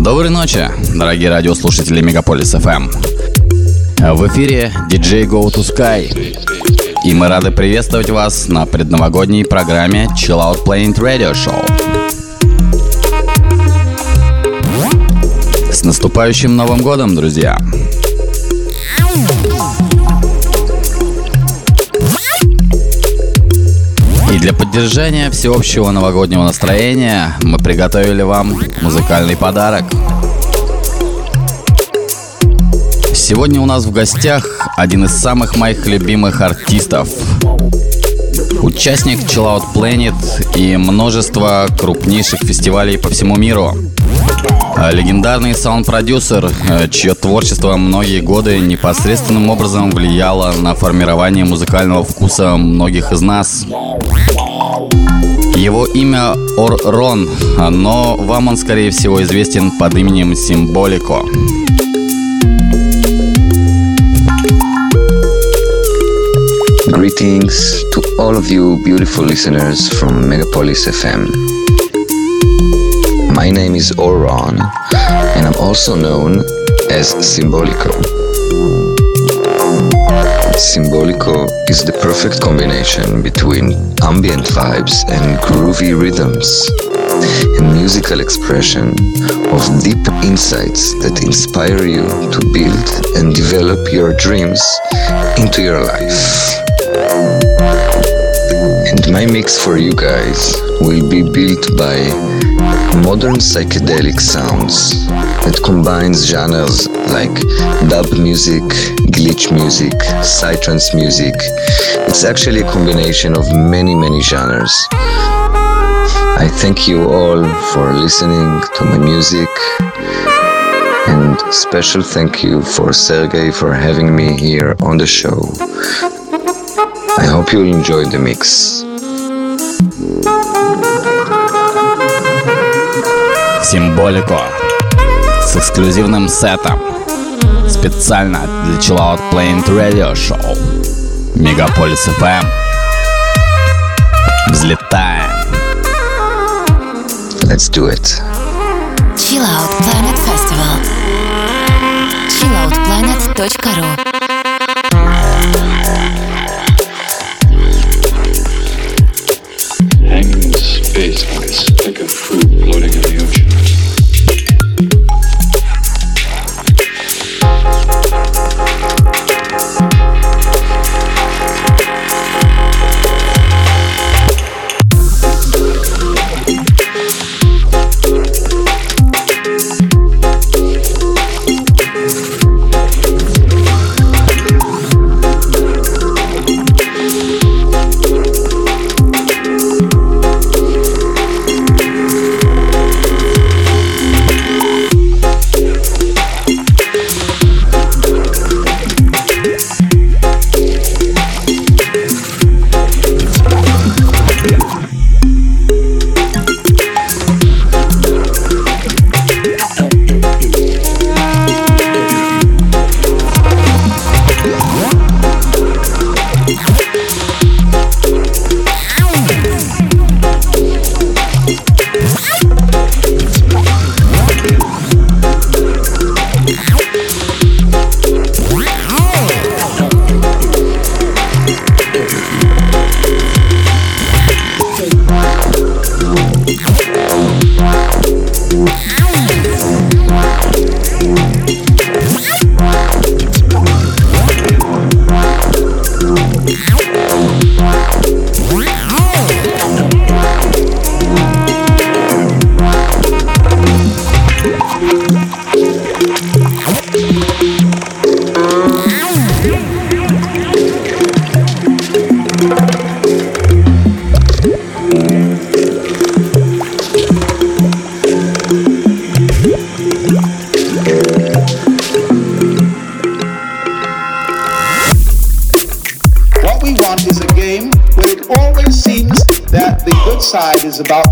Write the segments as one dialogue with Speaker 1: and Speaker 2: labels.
Speaker 1: Доброй ночи, дорогие радиослушатели Мегаполис FM. В эфире DJ Go to Sky. И мы рады приветствовать вас на предновогодней программе Chill Out Planet Radio Show. С наступающим Новым Годом, друзья! И для поддержания всеобщего новогоднего настроения мы приготовили вам музыкальный подарок. Сегодня у нас в гостях один из самых моих любимых артистов. Участник Chill Out Planet и множество крупнейших фестивалей по всему миру. Легендарный саунд-продюсер, э, чье творчество многие годы непосредственным образом влияло на формирование музыкального вкуса многих из нас. Его имя Ор Рон, но вам он, скорее всего, известен под именем Символико.
Speaker 2: Greetings to all of you beautiful listeners from Megapolis FM. My name is Oron, and I'm also known as Symbolico. Symbolico is the perfect combination between ambient vibes and groovy rhythms, a musical expression of deep insights that inspire you to build and develop your dreams into your life. My mix for you guys will be built by modern psychedelic sounds that combines genres like dub music, glitch music, psytrance music. It's actually a combination of many, many genres. I thank you all for listening to my music and special thank you for Sergey for having me here on the show. I hope you'll enjoy the mix.
Speaker 1: Символико с эксклюзивным сетом специально для Chill Out Planet Radio Show Мегаполис FM. Взлетаем!
Speaker 2: Let's do it.
Speaker 3: Chill Out Planet Festival. chilloutplanet.ru
Speaker 4: is about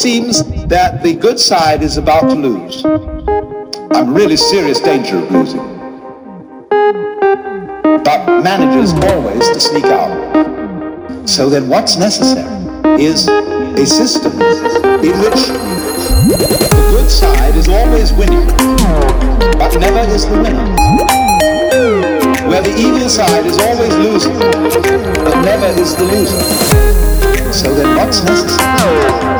Speaker 4: seems that the good side is about to lose. I'm really serious danger of losing. But manages always to sneak out. So then what's necessary is a system in which the good side is always winning, but never is the winner. Where the evil side is always losing, but never is the loser. So then what's necessary?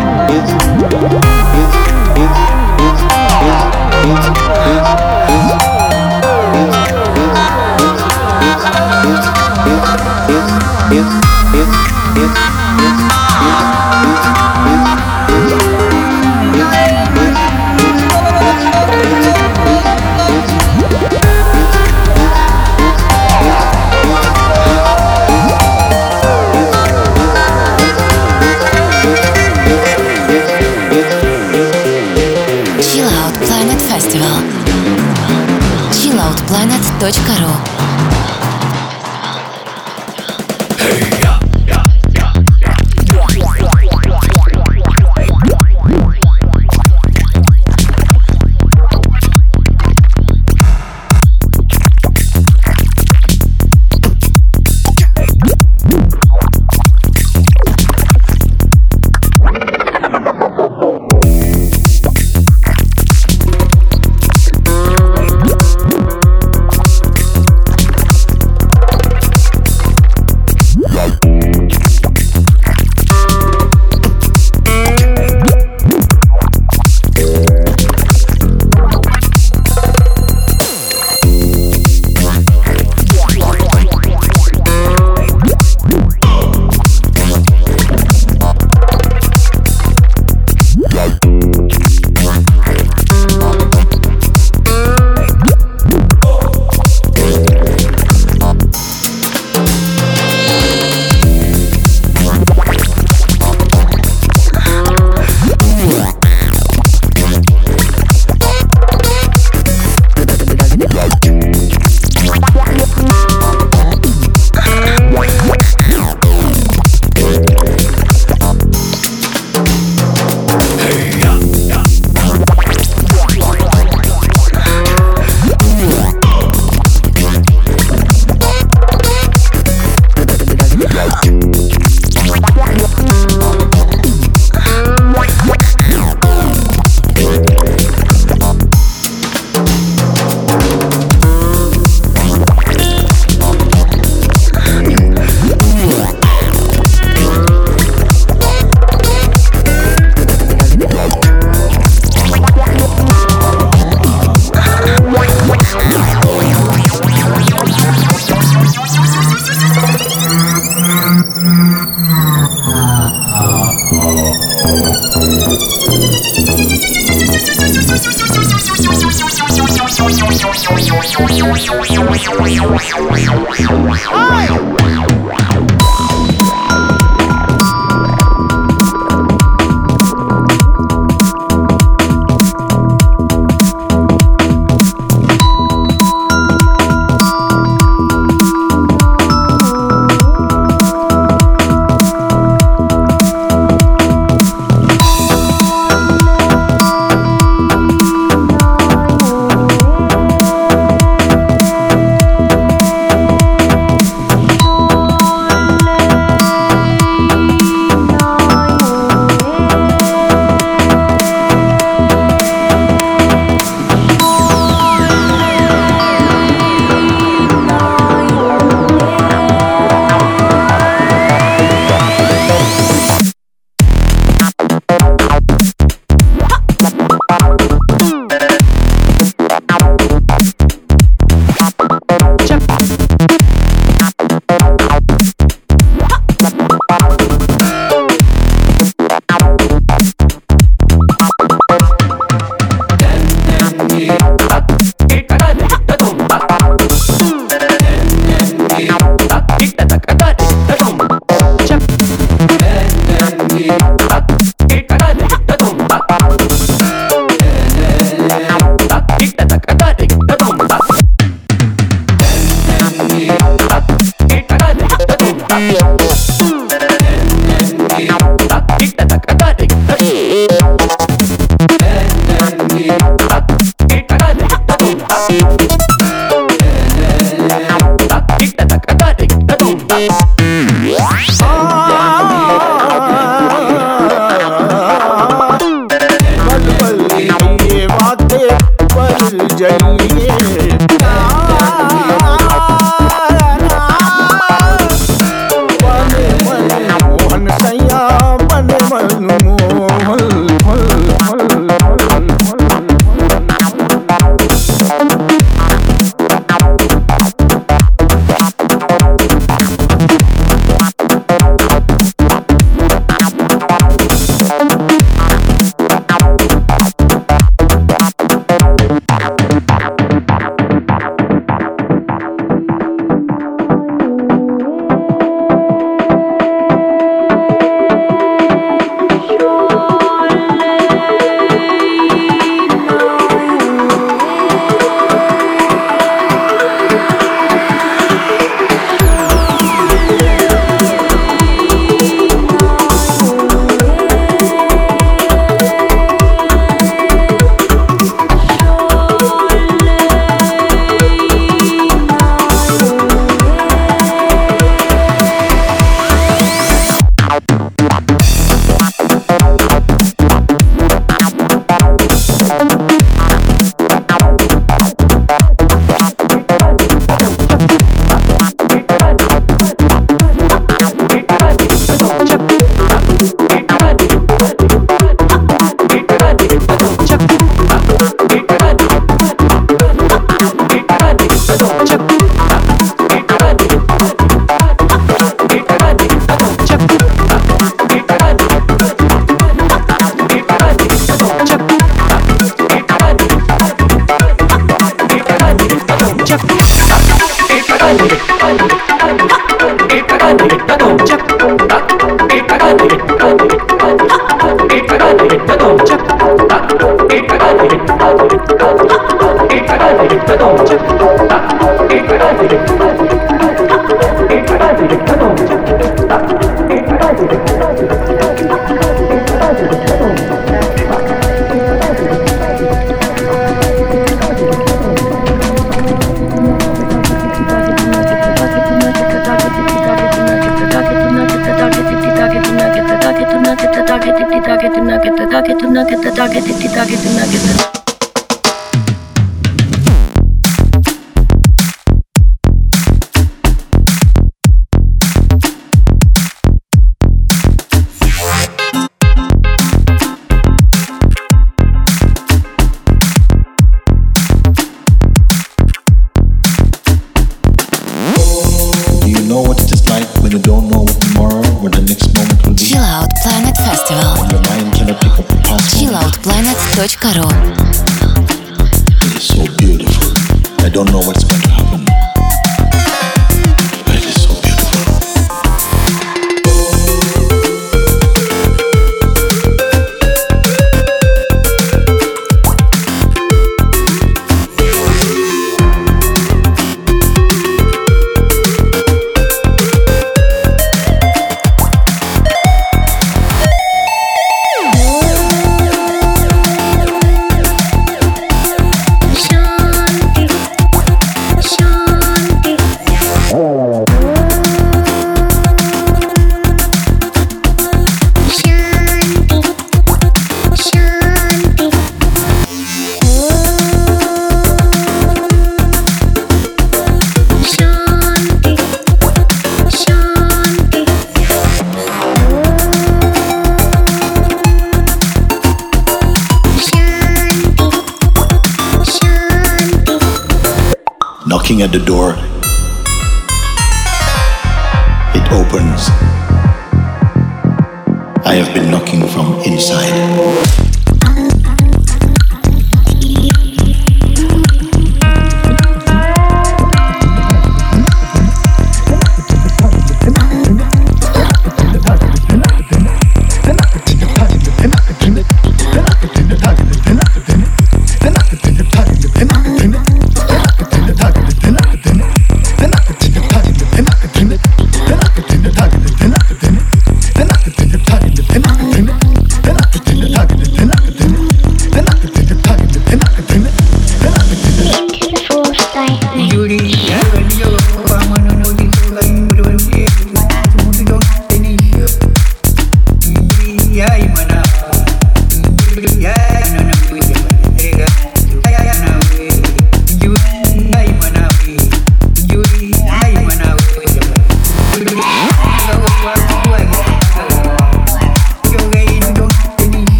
Speaker 5: cloudplanet.ru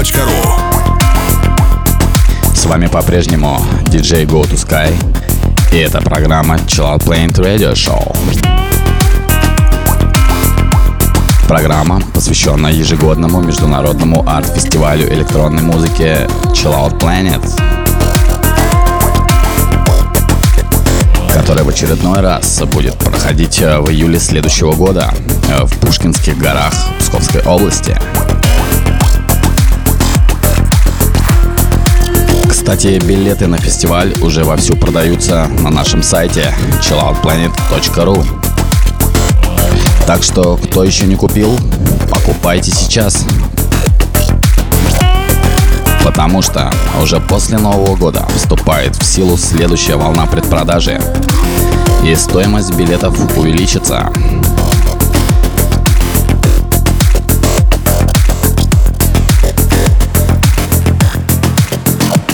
Speaker 5: Разборкино.ру
Speaker 1: С вами по-прежнему диджей Go to Sky. И это программа Chill Out Planet Radio Show. Программа, посвященная ежегодному международному арт-фестивалю электронной музыки Chill Out Planet, который в очередной раз будет проходить в июле следующего года в Пушкинских горах Псковской области. Кстати, билеты на фестиваль уже вовсю продаются на нашем сайте chilloutplanet.ru Так что, кто еще не купил, покупайте сейчас. Потому что уже после Нового года вступает в силу следующая волна предпродажи. И стоимость билетов увеличится.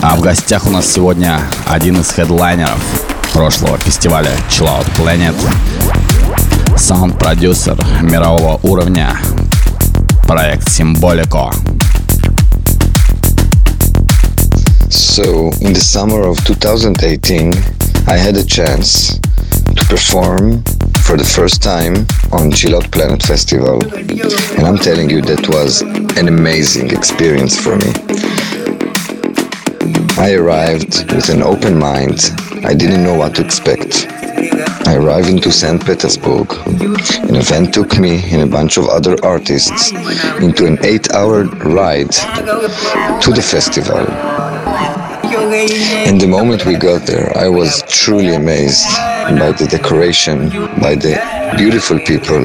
Speaker 1: А в гостях у нас сегодня один из хедлайнеров прошлого фестиваля Chill Out Planet, саунд-продюсер мирового уровня, проект Symbolico.
Speaker 2: So, in the summer of 2018, I had a chance to perform for the first time on Chill Out Planet Festival. And I'm telling you, that was an amazing experience for me. I arrived with an open mind. I didn't know what to expect. I arrived into St. Petersburg. An event took me and a bunch of other artists into an eight hour ride to the festival. And the moment we got there, I was truly amazed by the decoration, by the beautiful people,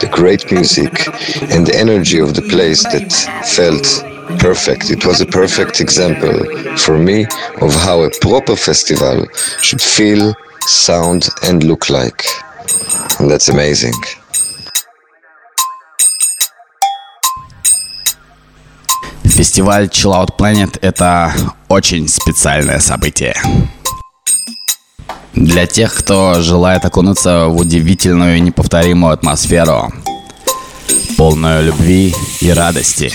Speaker 2: the great music, and the energy of the place that felt perfect. It was a perfect example for me of how a proper festival should feel, sound, and look like. And that's amazing.
Speaker 1: Фестиваль Chill Out Planet — это очень специальное событие. Для тех, кто желает окунуться в удивительную и неповторимую атмосферу, полную любви и радости.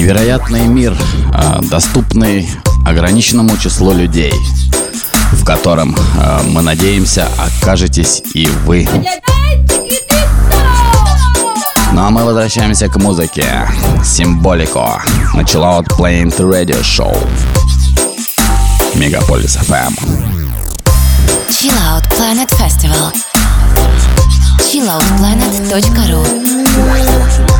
Speaker 1: Невероятный мир, а, доступный ограниченному числу людей, в котором, а, мы надеемся, окажетесь и вы. Ну а мы возвращаемся к музыке. Символико. Начала от Playing the Radio Show. Мегаполис FM.
Speaker 3: Chill Out Planet Festival. chilloutplanet.ru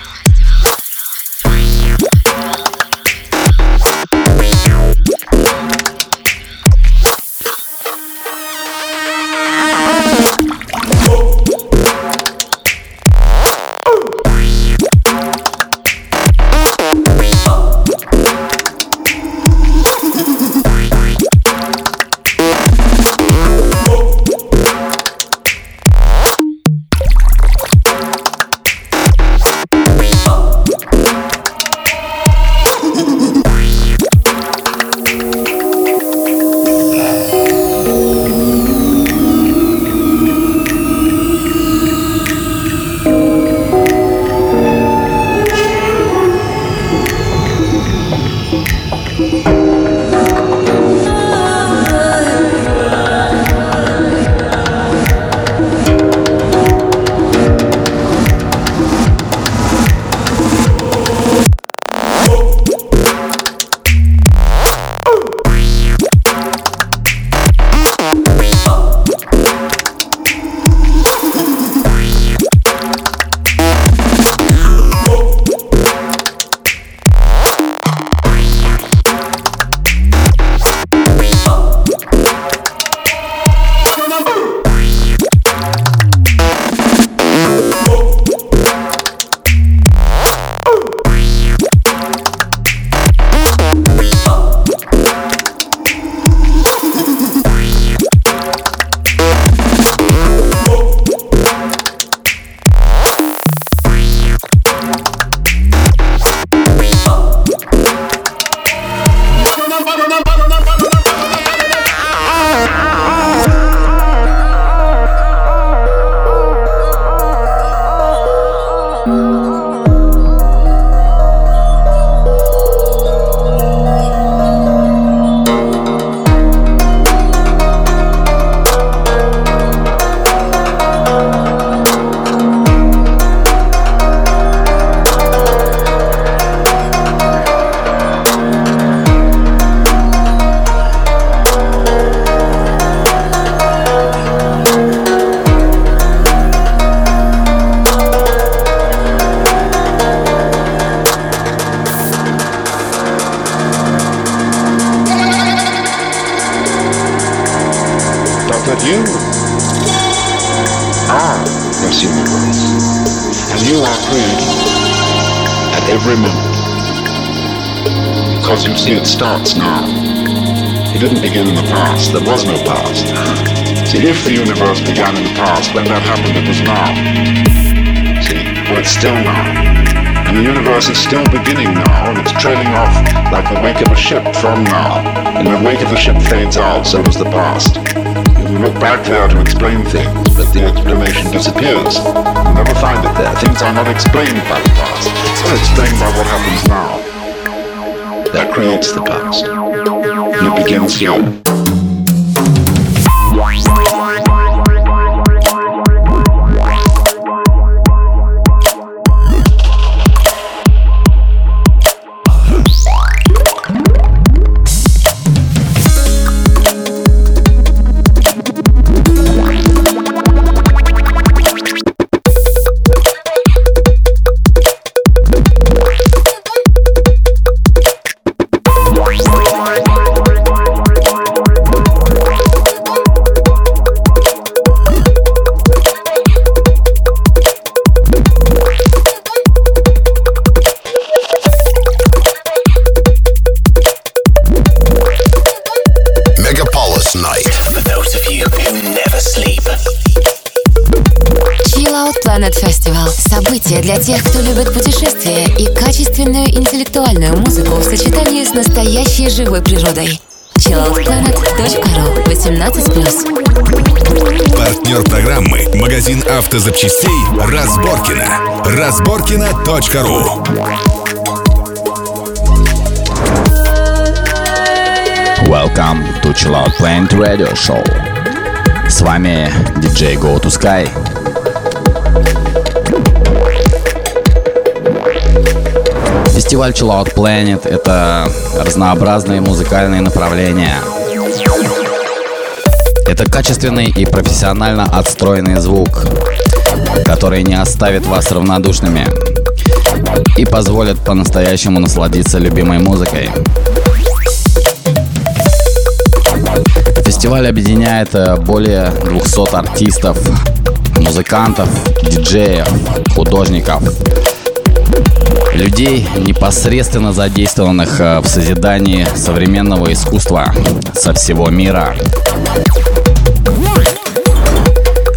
Speaker 6: when that happened, it was now. See, well, it's still now. And the universe is still beginning now, and it's trailing off like the wake of a ship from now. And the wake of the ship fades out, so does the past. You look back there to explain things, but the explanation disappears. You never find it there. Things are not explained by the past. They're explained by what happens now. That creates the past. And it begins here.
Speaker 3: Настоящей живой природой. chilloutplanet.ru 18+.
Speaker 5: Партнер программы – магазин автозапчастей «Разборкина». Разборкина.ру
Speaker 1: Welcome to Chill Out Planet Radio Show. С вами диджей Go to Sky. Фестиваль Chill Out Planet — это разнообразные музыкальные направления. Это качественный и профессионально отстроенный звук, который не оставит вас равнодушными и позволит по-настоящему насладиться любимой музыкой. Фестиваль объединяет э, более 200 артистов, музыкантов, диджеев, художников, людей, непосредственно задействованных э, в созидании современного искусства со всего мира.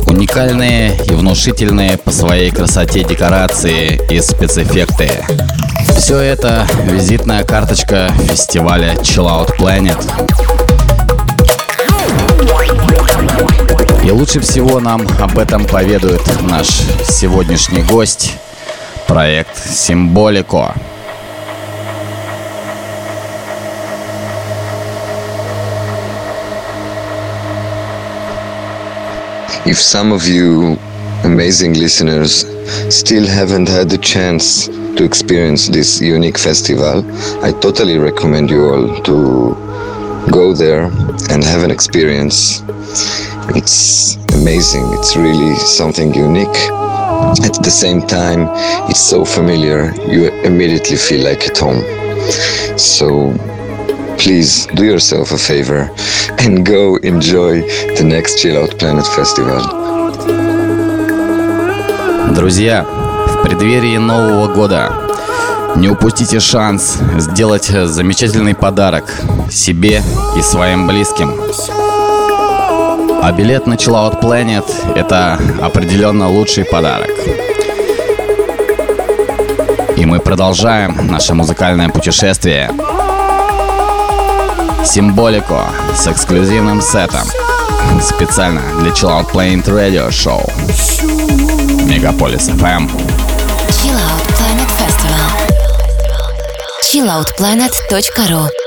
Speaker 1: Уникальные и внушительные по своей красоте декорации и спецэффекты. Все это визитная карточка фестиваля Chill Out Planet. И лучше всего нам об этом поведает наш сегодняшний гость, проект Символико.
Speaker 2: If some of you amazing listeners still haven't had the chance to experience this unique festival, I totally recommend you all to go there and have an experience. It's amazing, it's really something unique. At the same time, it's so familiar, you immediately feel like at home. So please do yourself a favor and go enjoy the next Chill Out Planet Festival.
Speaker 1: Друзья, в преддверии Нового года не упустите шанс сделать замечательный подарок себе и своим близким. А билет на Chill Out Planet – это определенно лучший подарок. И мы продолжаем наше музыкальное путешествие. Символику с эксклюзивным сетом. Специально для Chill Out Planet Radio Show. Мегаполис FM.
Speaker 3: Chill Out Planet Festival. chilloutplanet.ru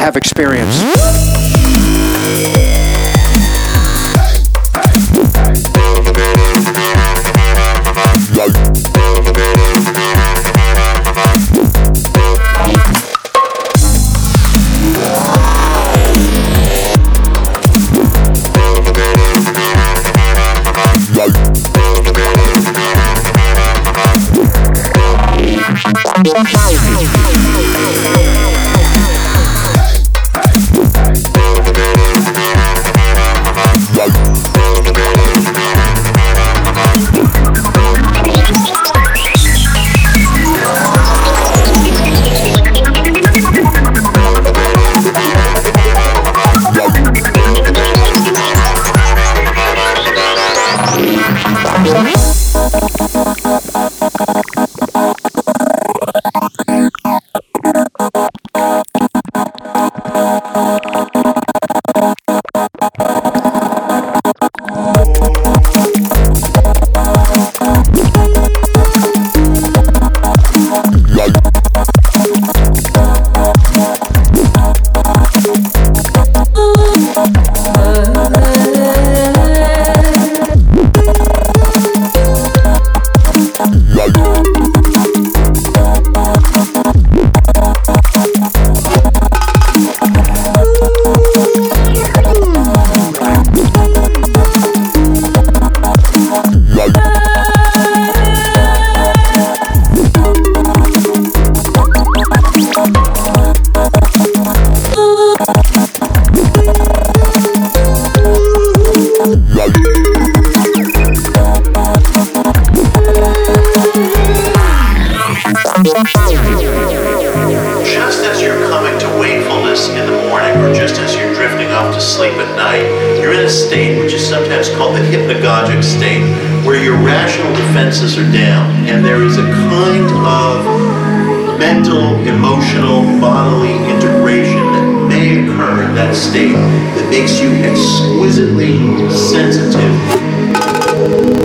Speaker 7: have experience. state where your rational defenses are down and there is a kind of mental, emotional, bodily integration that may occur in that state that makes you exquisitely sensitive.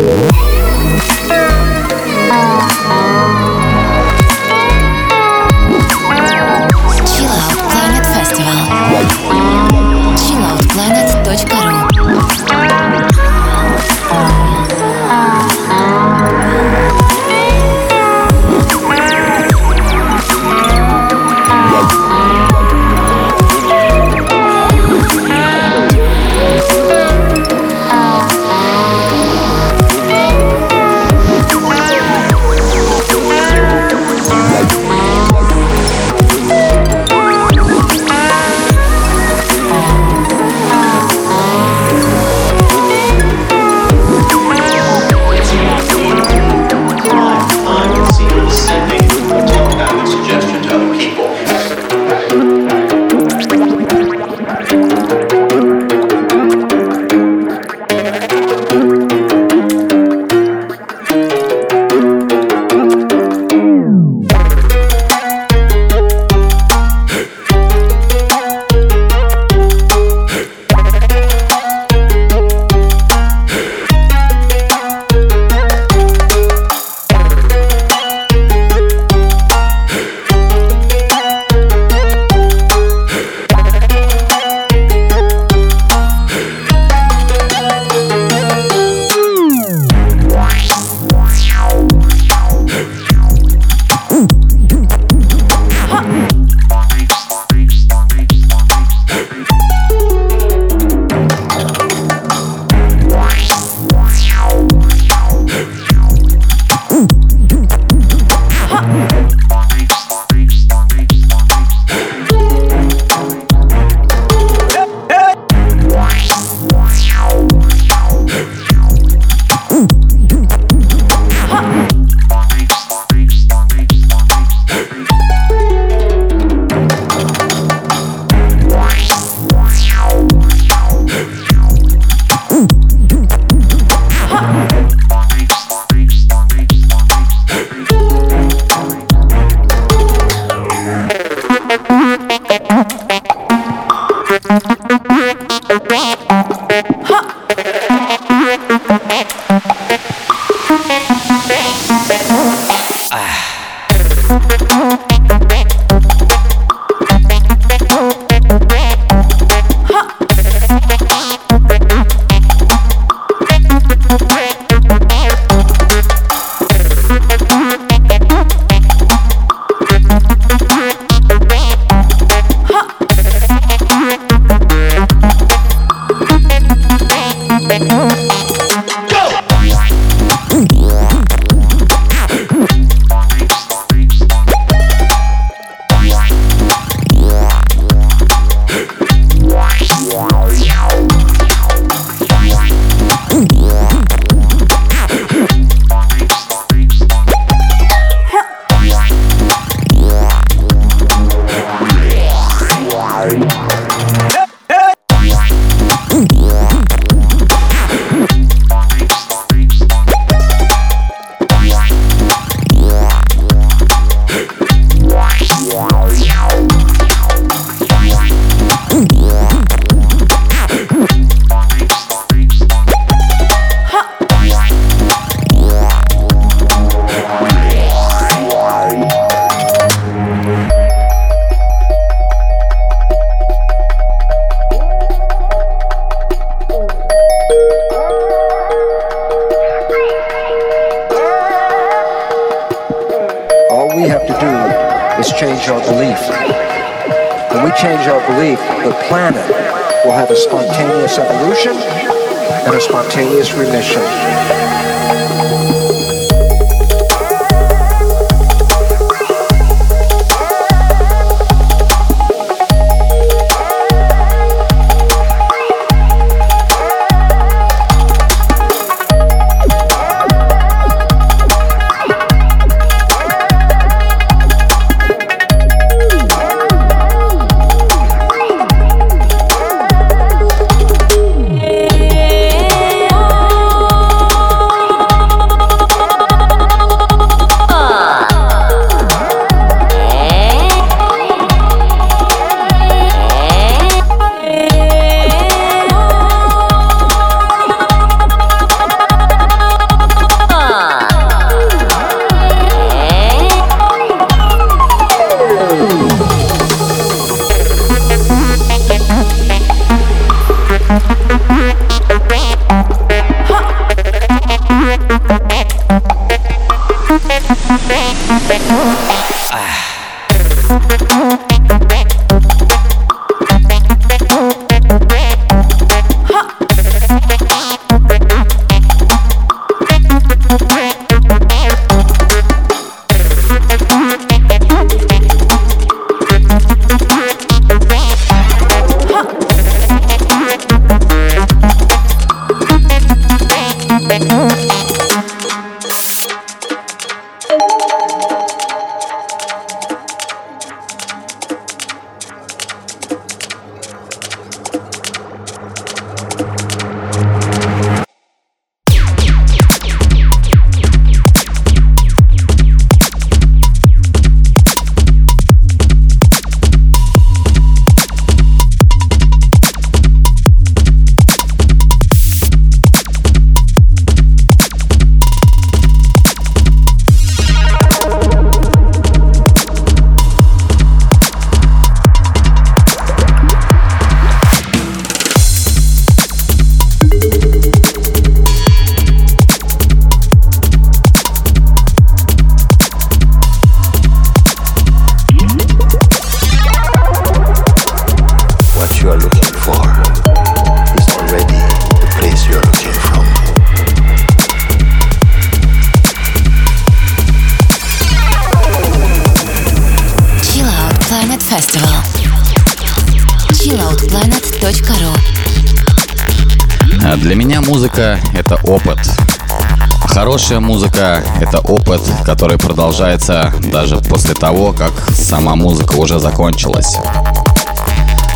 Speaker 1: Хорошая музыка — это опыт, который продолжается даже после того, как сама музыка уже закончилась.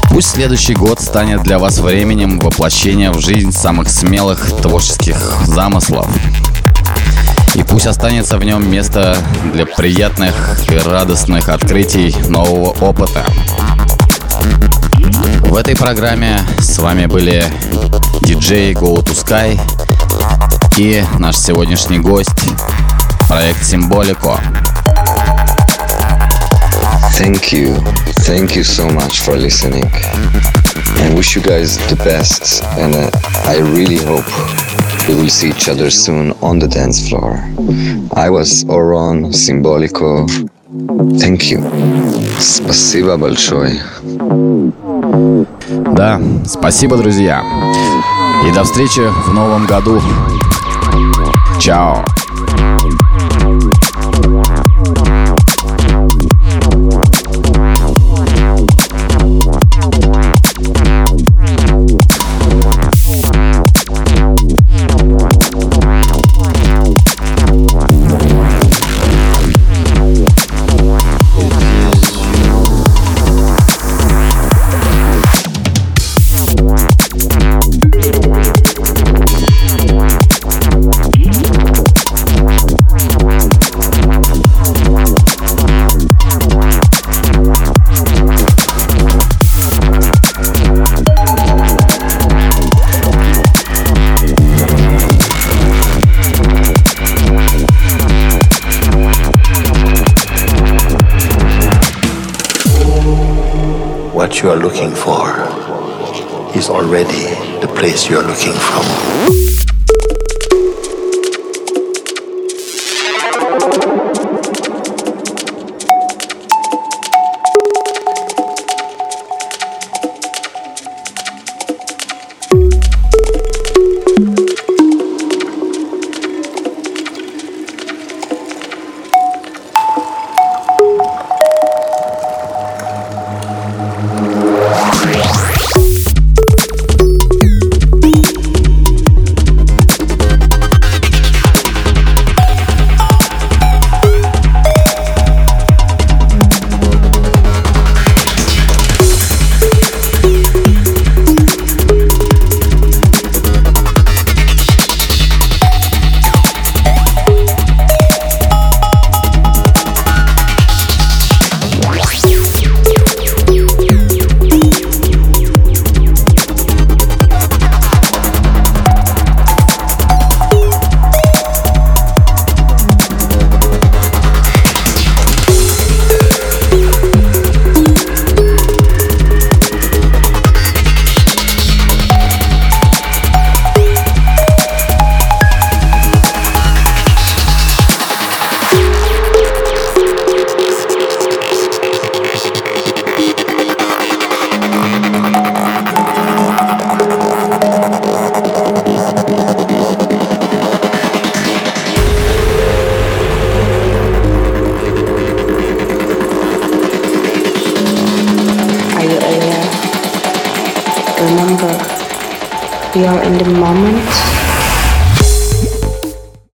Speaker 1: Пусть следующий год станет для вас временем воплощения в жизнь самых смелых творческих замыслов. И пусть останется в нем место для приятных и радостных открытий нового опыта. В этой программе с вами были диджей Go to Sky и наш сегодняшний гость, проект Символико.
Speaker 2: Thank you. Thank you so much for listening. I wish you guys the best and uh, I really hope we will see each other soon on the dance floor. I was Oron Simbolico. Thank you. Спасибо большое.
Speaker 1: Да, спасибо, друзья. И до встречи в новом году. y'all.
Speaker 8: What you are looking for is already the place you are looking from.